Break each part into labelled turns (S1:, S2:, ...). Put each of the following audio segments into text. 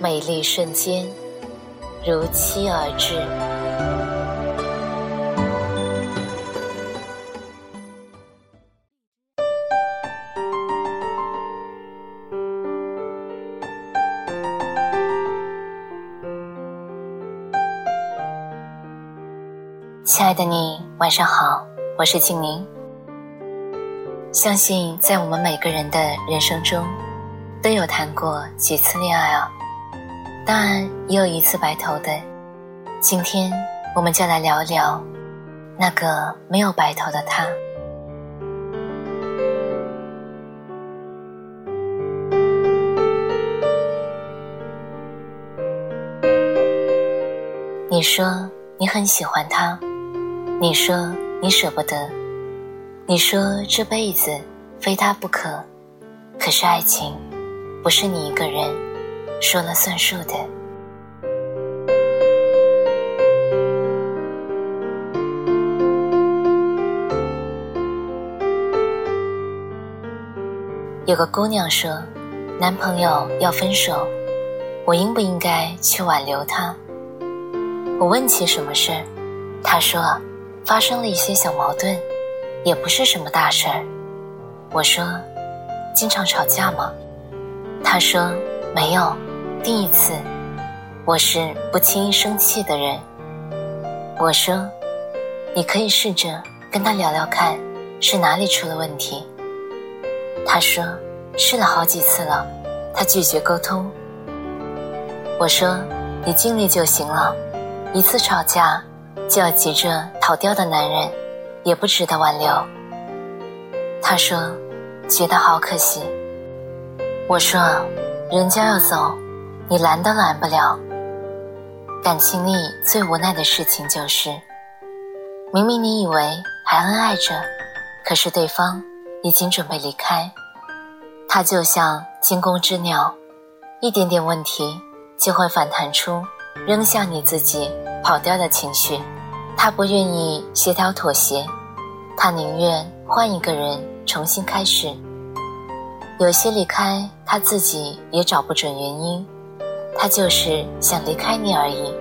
S1: 美丽瞬间如期而至。亲爱的你，晚上好，我是静宁。相信在我们每个人的人生中，都有谈过几次恋爱啊，当然也有一次白头的。今天我们就来聊聊那个没有白头的他。你说你很喜欢他。你说你舍不得，你说这辈子非他不可，可是爱情不是你一个人说了算数的。有个姑娘说，男朋友要分手，我应不应该去挽留他？我问起什么事，她说。发生了一些小矛盾，也不是什么大事儿。我说：“经常吵架吗？”他说：“没有，第一次。”我是不轻易生气的人。我说：“你可以试着跟他聊聊看，是哪里出了问题。”他说：“试了好几次了，他拒绝沟通。”我说：“你尽力就行了，一次吵架。”就要急着逃掉的男人，也不值得挽留。他说：“觉得好可惜。”我说：“人家要走，你拦都拦不了。”感情里最无奈的事情就是，明明你以为还恩爱着，可是对方已经准备离开。他就像惊弓之鸟，一点点问题就会反弹出扔向你自己跑掉的情绪。他不愿意协调妥协，他宁愿换一个人重新开始。有些离开他自己也找不准原因，他就是想离开你而已。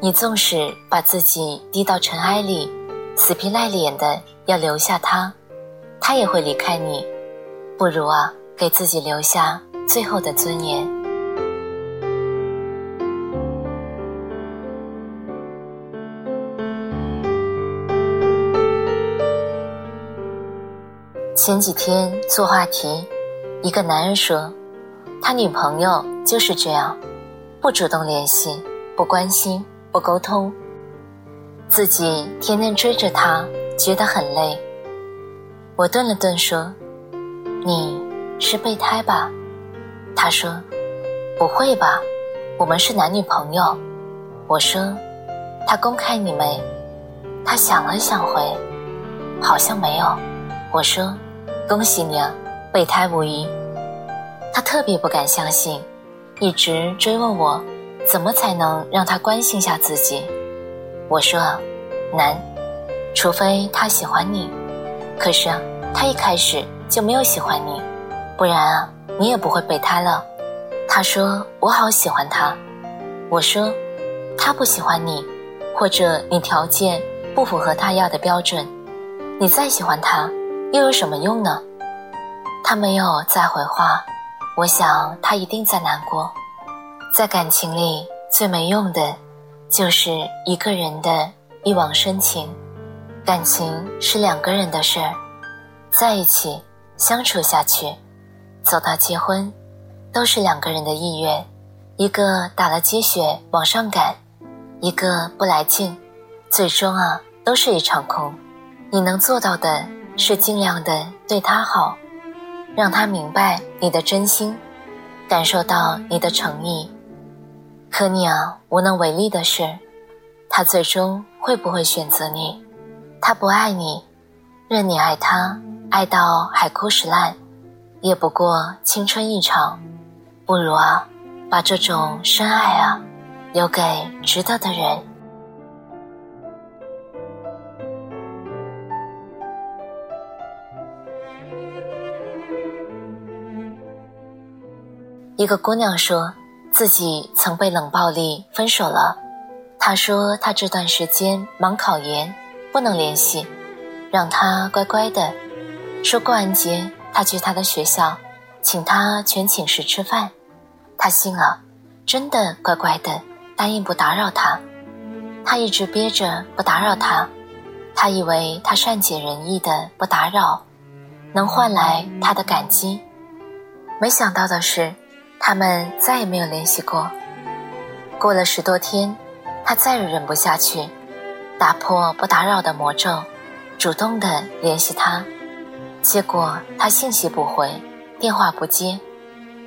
S1: 你纵使把自己低到尘埃里，死皮赖脸的要留下他，他也会离开你。不如啊，给自己留下最后的尊严。前几天做话题，一个男人说，他女朋友就是这样，不主动联系，不关心，不沟通，自己天天追着他，觉得很累。我顿了顿说：“你是备胎吧？”他说：“不会吧，我们是男女朋友。”我说：“他公开你没？”他想了想回：“好像没有。”我说。恭喜你啊，备胎无疑。他特别不敢相信，一直追问我，怎么才能让他关心下自己？我说，难，除非他喜欢你。可是啊，他一开始就没有喜欢你，不然啊，你也不会备胎了。他说我好喜欢他，我说，他不喜欢你，或者你条件不符合他要的标准，你再喜欢他。又有什么用呢？他没有再回话，我想他一定在难过。在感情里，最没用的，就是一个人的一往深情。感情是两个人的事儿，在一起相处下去，走到结婚，都是两个人的意愿。一个打了鸡血往上赶，一个不来劲，最终啊，都是一场空。你能做到的。是尽量的对他好，让他明白你的真心，感受到你的诚意。可你啊，无能为力的是，他最终会不会选择你？他不爱你，任你爱他，爱到海枯石烂，也不过青春一场。不如啊，把这种深爱啊，留给值得的人。一个姑娘说。自己曾被冷暴力分手了，她说她这段时间忙考研，不能联系，让他乖乖的。说过完节他去他的学校，请他全寝室吃饭，他信了，真的乖乖的答应不打扰他。他一直憋着不打扰他，他以为他善解人意的不打扰，能换来他的感激，没想到的是。他们再也没有联系过。过了十多天，他再也忍不下去，打破不打扰的魔咒，主动的联系他。结果他信息不回，电话不接，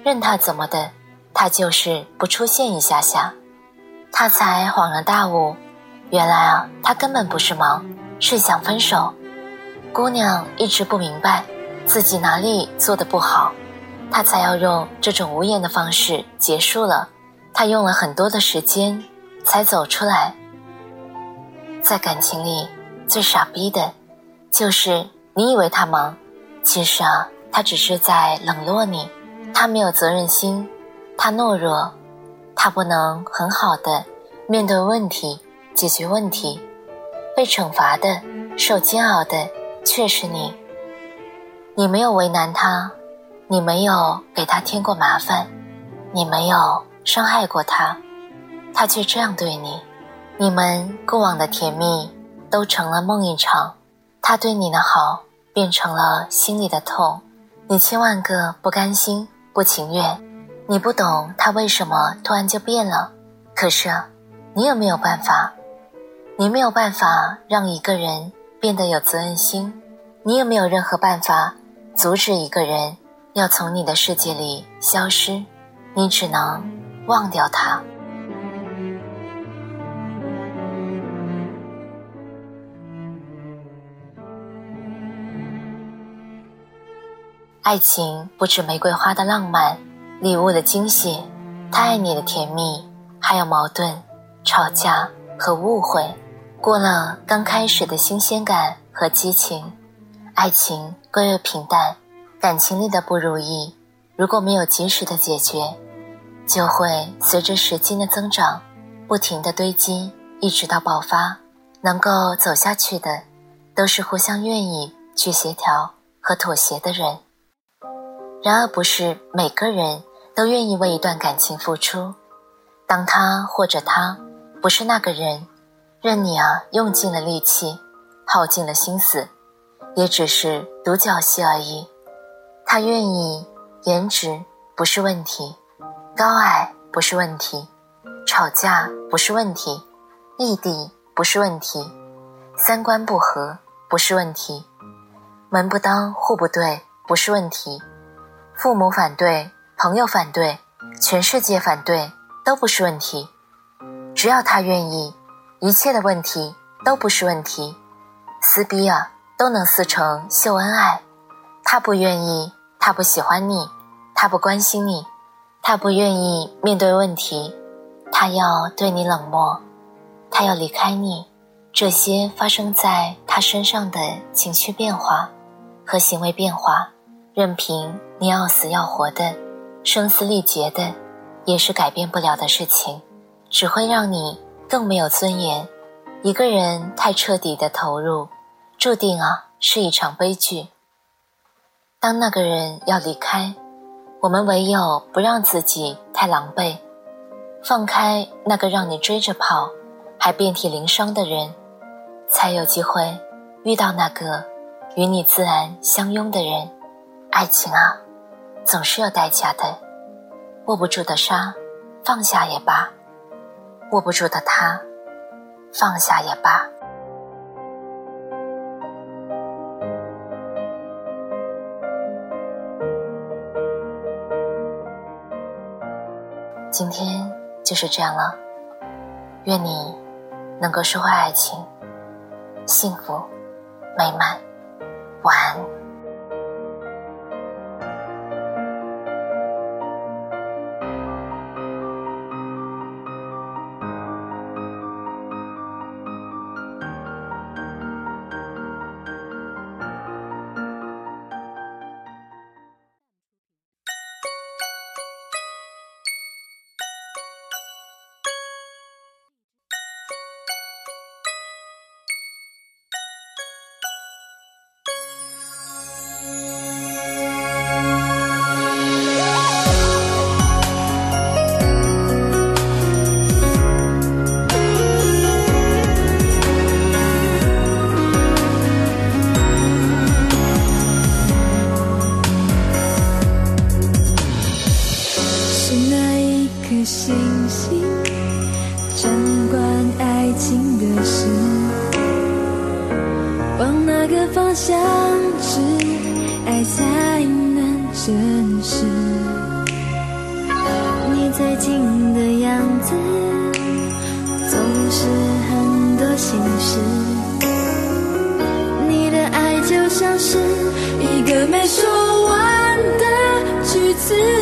S1: 任他怎么的，他就是不出现一下下。他才恍然大悟，原来啊，他根本不是忙，是想分手。姑娘一直不明白自己哪里做的不好。他才要用这种无言的方式结束了，他用了很多的时间才走出来。在感情里，最傻逼的，就是你以为他忙，其实啊，他只是在冷落你。他没有责任心，他懦弱，他不能很好的面对问题、解决问题。被惩罚的、受煎熬的却是你。你没有为难他。你没有给他添过麻烦，你没有伤害过他，他却这样对你，你们过往的甜蜜都成了梦一场，他对你的好变成了心里的痛，你千万个不甘心、不情愿，你不懂他为什么突然就变了，可是，你有没有办法？你没有办法让一个人变得有责任心，你也没有任何办法阻止一个人？要从你的世界里消失，你只能忘掉他。爱情不止玫瑰花的浪漫，礼物的惊喜，他爱你的甜蜜，还有矛盾、吵架和误会。过了刚开始的新鲜感和激情，爱情归为平淡。感情里的不如意，如果没有及时的解决，就会随着时间的增长，不停的堆积，一直到爆发。能够走下去的，都是互相愿意去协调和妥协的人。然而，不是每个人都愿意为一段感情付出。当他或者他不是那个人，任你啊用尽了力气，耗尽了心思，也只是独角戏而已。他愿意，颜值不是问题，高矮不是问题，吵架不是问题，异地不是问题，三观不合不是问题，门不当户不对不是问题，父母反对，朋友反对，全世界反对都不是问题，只要他愿意，一切的问题都不是问题，撕逼啊都能撕成秀恩爱，他不愿意。他不喜欢你，他不关心你，他不愿意面对问题，他要对你冷漠，他要离开你。这些发生在他身上的情绪变化和行为变化，任凭你要死要活的、声嘶力竭的，也是改变不了的事情，只会让你更没有尊严。一个人太彻底的投入，注定啊是一场悲剧。当那个人要离开，我们唯有不让自己太狼狈，放开那个让你追着跑还遍体鳞伤的人，才有机会遇到那个与你自然相拥的人。爱情啊，总是有代价的，握不住的沙，放下也罢；握不住的他，放下也罢。今天就是这样了。愿你能够收获爱情，幸福美满。晚安。
S2: 个方向指，爱才能真实。你最近的样子，总是很多心事。你的爱就像是一个没说完的句子。